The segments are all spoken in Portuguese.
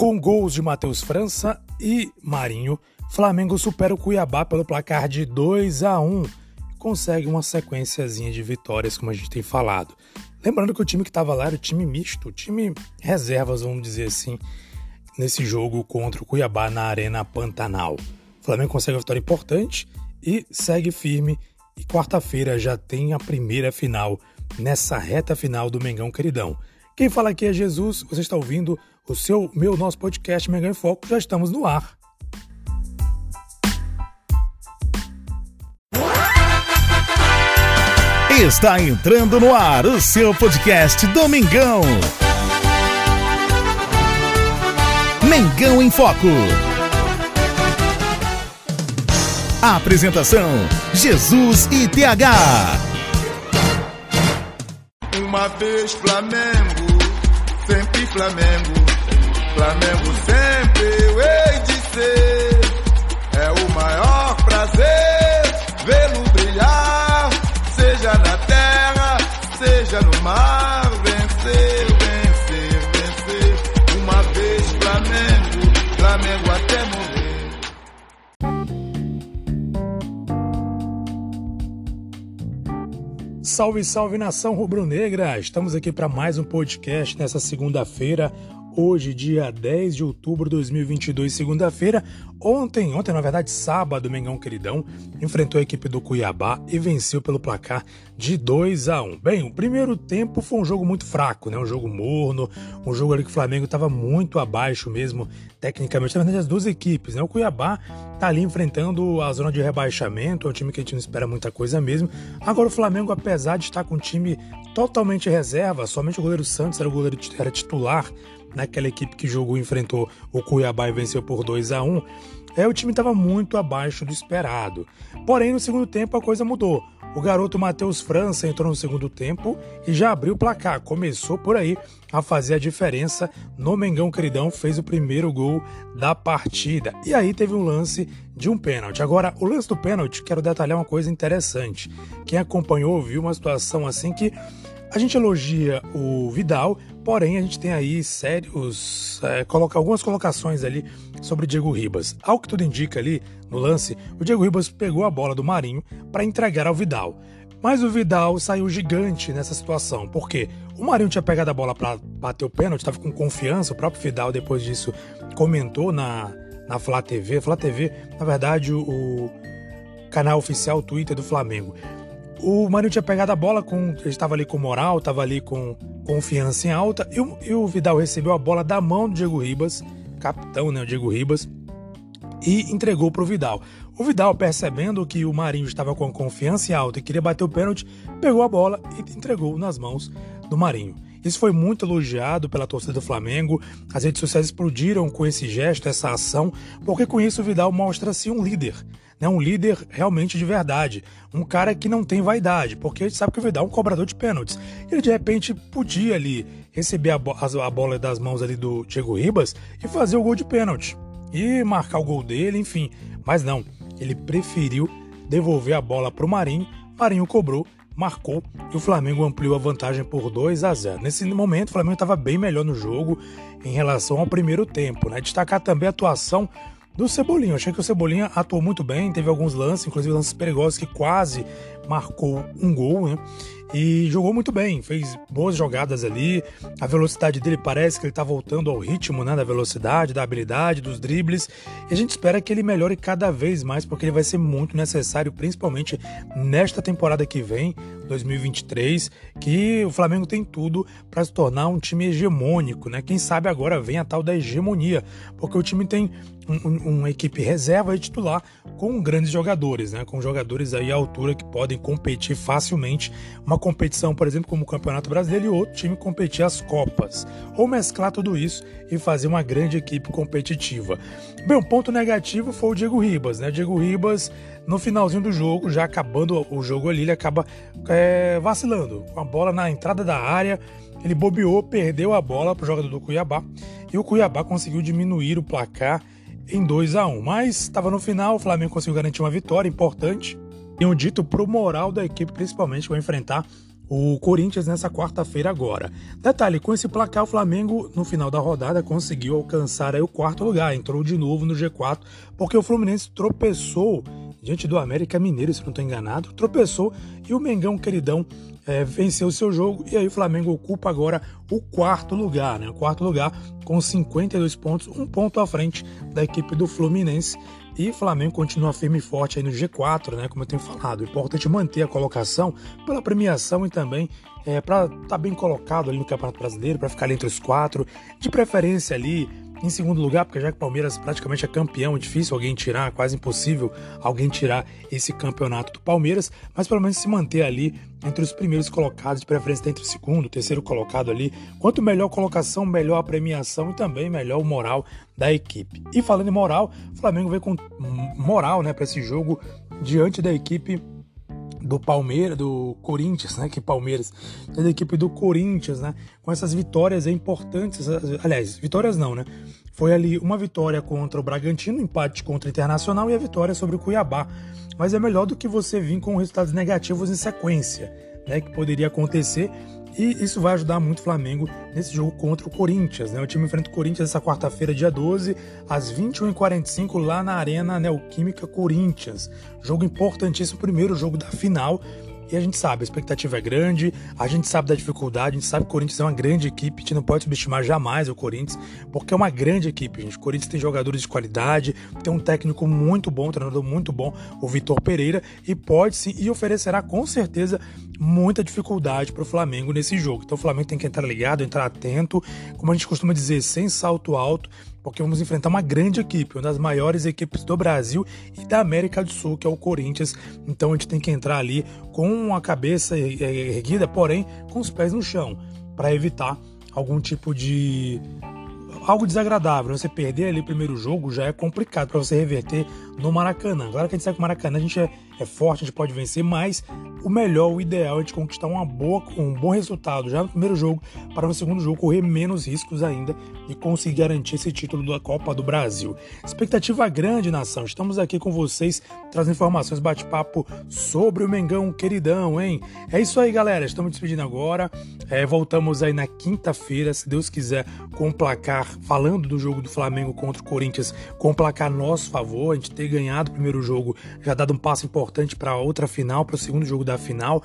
Com gols de Matheus França e Marinho, Flamengo supera o Cuiabá pelo placar de 2 a 1 e consegue uma sequenciazinha de vitórias, como a gente tem falado. Lembrando que o time que estava lá era o time misto, o time reservas, vamos dizer assim, nesse jogo contra o Cuiabá na Arena Pantanal. O Flamengo consegue uma vitória importante e segue firme. E quarta-feira já tem a primeira final nessa reta final do Mengão Queridão. Quem fala aqui é Jesus, você está ouvindo o seu, meu, nosso podcast Mengão em Foco, já estamos no ar. Está entrando no ar o seu podcast Domingão. Mengão em Foco. A apresentação: Jesus e TH. Uma vez Flamengo, sempre Flamengo. Flamengo sempre eu hei de ser. Salve, salve nação rubro-negra! Estamos aqui para mais um podcast nessa segunda-feira, hoje, dia 10 de outubro de 2022, segunda-feira. Ontem, ontem, na verdade, sábado, Mengão Queridão enfrentou a equipe do Cuiabá e venceu pelo placar de 2 a 1. Bem, o primeiro tempo foi um jogo muito fraco, né? Um jogo morno, um jogo ali que o Flamengo estava muito abaixo mesmo, tecnicamente, na verdade, as duas equipes, né? O Cuiabá tá ali enfrentando a zona de rebaixamento, é um time que a gente não espera muita coisa mesmo. Agora o Flamengo, apesar de estar com um time totalmente reserva, somente o goleiro Santos era o goleiro era titular naquela equipe que jogou e enfrentou o Cuiabá e venceu por 2 a 1 é, o time estava muito abaixo do esperado. Porém, no segundo tempo a coisa mudou. O garoto Matheus França entrou no segundo tempo e já abriu o placar. Começou por aí a fazer a diferença no Mengão Queridão, fez o primeiro gol da partida. E aí teve um lance de um pênalti. Agora, o lance do pênalti, quero detalhar uma coisa interessante. Quem acompanhou viu uma situação assim que a gente elogia o Vidal, porém a gente tem aí sérios. É, coloca, algumas colocações ali sobre Diego Ribas. Ao que tudo indica ali no lance, o Diego Ribas pegou a bola do Marinho para entregar ao Vidal. Mas o Vidal saiu gigante nessa situação, porque o Marinho tinha pegado a bola para bater o pênalti, estava com confiança. O próprio Vidal, depois disso, comentou na, na Flá TV. Flá TV, na verdade, o, o canal oficial Twitter do Flamengo. O Marinho tinha pegado a bola, com, ele estava ali com moral, estava ali com confiança em alta, e o, e o, Vidal recebeu a bola da mão do Diego Ribas, capitão, né, o Diego Ribas, e entregou para o Vidal. O Vidal, percebendo que o Marinho estava com confiança em alta e queria bater o pênalti, pegou a bola e entregou nas mãos do Marinho. Isso foi muito elogiado pela torcida do Flamengo. As redes sociais explodiram com esse gesto, essa ação, porque com isso o Vidal mostra-se um líder, né? um líder realmente de verdade, um cara que não tem vaidade, porque a gente sabe que o Vidal é um cobrador de pênaltis. Ele de repente podia ali receber a, bo a bola das mãos ali do Diego Ribas e fazer o gol de pênalti e marcar o gol dele, enfim. Mas não, ele preferiu devolver a bola para o Marinho. Marinho cobrou marcou e o Flamengo ampliou a vantagem por 2 a 0. Nesse momento, o Flamengo estava bem melhor no jogo em relação ao primeiro tempo. Né? Destacar também a atuação do Cebolinha. Achei que o Cebolinha atuou muito bem, teve alguns lances, inclusive lances perigosos que quase marcou um gol, né? E jogou muito bem, fez boas jogadas ali. A velocidade dele parece que ele está voltando ao ritmo né, da velocidade, da habilidade, dos dribles. E a gente espera que ele melhore cada vez mais, porque ele vai ser muito necessário, principalmente nesta temporada que vem, 2023, que o Flamengo tem tudo para se tornar um time hegemônico, né? Quem sabe agora vem a tal da hegemonia, porque o time tem um, um, uma equipe reserva e titular com grandes jogadores, né? Com jogadores aí à altura que podem competir facilmente uma competição, por exemplo, como o Campeonato Brasileiro e outro time competir as Copas. Ou mesclar tudo isso e fazer uma grande equipe competitiva. Bem, um ponto negativo foi o Diego Ribas, né? Diego Ribas, no finalzinho do jogo, já acabando o jogo ali, ele acaba é, vacilando com a bola na entrada da área. Ele bobeou, perdeu a bola para o jogador do Cuiabá e o Cuiabá conseguiu diminuir o placar em 2 a 1 Mas estava no final, o Flamengo conseguiu garantir uma vitória importante. Tenho dito pro moral da equipe, principalmente, que vai enfrentar o Corinthians nessa quarta-feira agora. Detalhe, com esse placar o Flamengo no final da rodada conseguiu alcançar o quarto lugar, entrou de novo no G4, porque o Fluminense tropeçou diante do América Mineiro, se não estou enganado, tropeçou e o Mengão queridão é, venceu o seu jogo e aí o Flamengo ocupa agora o quarto lugar, né? O quarto lugar com 52 pontos, um ponto à frente da equipe do Fluminense. E Flamengo continua firme e forte aí no G4, né? Como eu tenho falado. Importante manter a colocação pela premiação e também é, para estar tá bem colocado ali no Campeonato Brasileiro, para ficar ali entre os quatro, de preferência ali em segundo lugar, porque já que o Palmeiras praticamente é campeão, é difícil alguém tirar, quase impossível alguém tirar esse campeonato do Palmeiras, mas pelo menos se manter ali entre os primeiros colocados, de preferência entre o segundo, o terceiro colocado ali. Quanto melhor colocação, melhor a premiação e também melhor o moral da equipe. E falando em moral, o Flamengo veio com moral né, para esse jogo diante da equipe do Palmeiras, do Corinthians, né? Que Palmeiras, da equipe do Corinthians, né? Com essas vitórias importantes, aliás, vitórias não, né? Foi ali uma vitória contra o Bragantino, empate contra o Internacional e a vitória sobre o Cuiabá. Mas é melhor do que você vir com resultados negativos em sequência, né? Que poderia acontecer e isso vai ajudar muito o Flamengo nesse jogo contra o Corinthians. Né? O time enfrenta o Corinthians essa quarta-feira, dia 12, às 21h45, lá na Arena Neoquímica Corinthians. Jogo importantíssimo, primeiro jogo da final. E a gente sabe, a expectativa é grande, a gente sabe da dificuldade, a gente sabe que o Corinthians é uma grande equipe, a gente não pode subestimar jamais o Corinthians, porque é uma grande equipe, gente. O Corinthians tem jogadores de qualidade, tem um técnico muito bom, um treinador muito bom, o Vitor Pereira, e pode sim, e oferecerá com certeza muita dificuldade para o Flamengo nesse jogo. Então o Flamengo tem que entrar ligado, entrar atento, como a gente costuma dizer, sem salto alto, porque vamos enfrentar uma grande equipe, uma das maiores equipes do Brasil e da América do Sul, que é o Corinthians. Então a gente tem que entrar ali com a cabeça erguida, porém com os pés no chão, para evitar algum tipo de algo desagradável. Você perder ali o primeiro jogo já é complicado para você reverter no Maracanã. Claro que a gente sabe que o Maracanã a gente é, é, forte, a gente pode vencer, mas o melhor, o ideal é a gente conquistar uma boa, um bom resultado já no primeiro jogo, para no segundo jogo correr menos riscos ainda e conseguir garantir esse título da Copa do Brasil. Expectativa grande, nação. Estamos aqui com vocês trazendo informações, bate-papo sobre o Mengão queridão, hein? É isso aí, galera. Estamos despedindo agora. É, voltamos aí na quinta-feira, se Deus quiser, com o placar, falando do jogo do Flamengo contra o Corinthians, com o placar nosso favor. A gente ter ganhado o primeiro jogo já dado um passo importante para outra final, para o segundo jogo da final.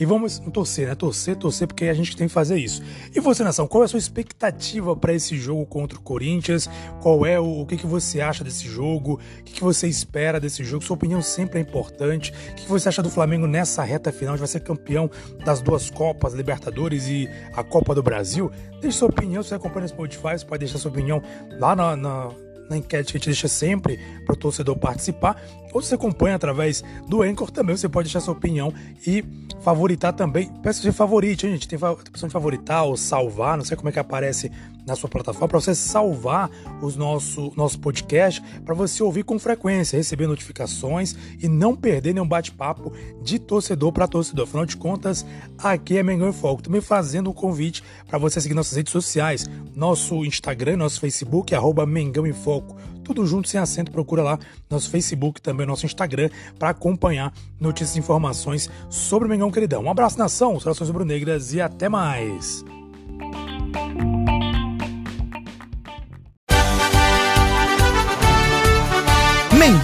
E vamos torcer, né? Torcer, torcer, porque a gente tem que fazer isso. E você, nação, qual é a sua expectativa para esse jogo contra o Corinthians? Qual é o, o que, que você acha desse jogo? O que, que você espera desse jogo? Sua opinião sempre é importante. O que, que você acha do Flamengo nessa reta final? De vai ser campeão das duas Copas, Libertadores e a Copa do Brasil? Deixe sua opinião, se você acompanha no Spotify, você pode deixar sua opinião lá na, na na enquete que a gente deixa sempre para o torcedor participar, ou você acompanha através do Anchor também, você pode deixar sua opinião e favoritar também. Peço que você favorite, hein, gente. Tem a opção de favoritar ou salvar, não sei como é que aparece na sua plataforma, para você salvar os nosso, nosso podcast, para você ouvir com frequência, receber notificações e não perder nenhum bate-papo de torcedor para torcedor. Afinal de contas, aqui é Mengão em Foco. Também fazendo um convite para você seguir nossas redes sociais, nosso Instagram, nosso Facebook, arroba Mengão em Foco tudo junto sem acento. Procura lá nosso Facebook, também nosso Instagram, para acompanhar notícias e informações sobre o Mengão Queridão. Um abraço, nação, saudações rubro-negras e até mais.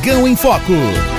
Mengão em Foco.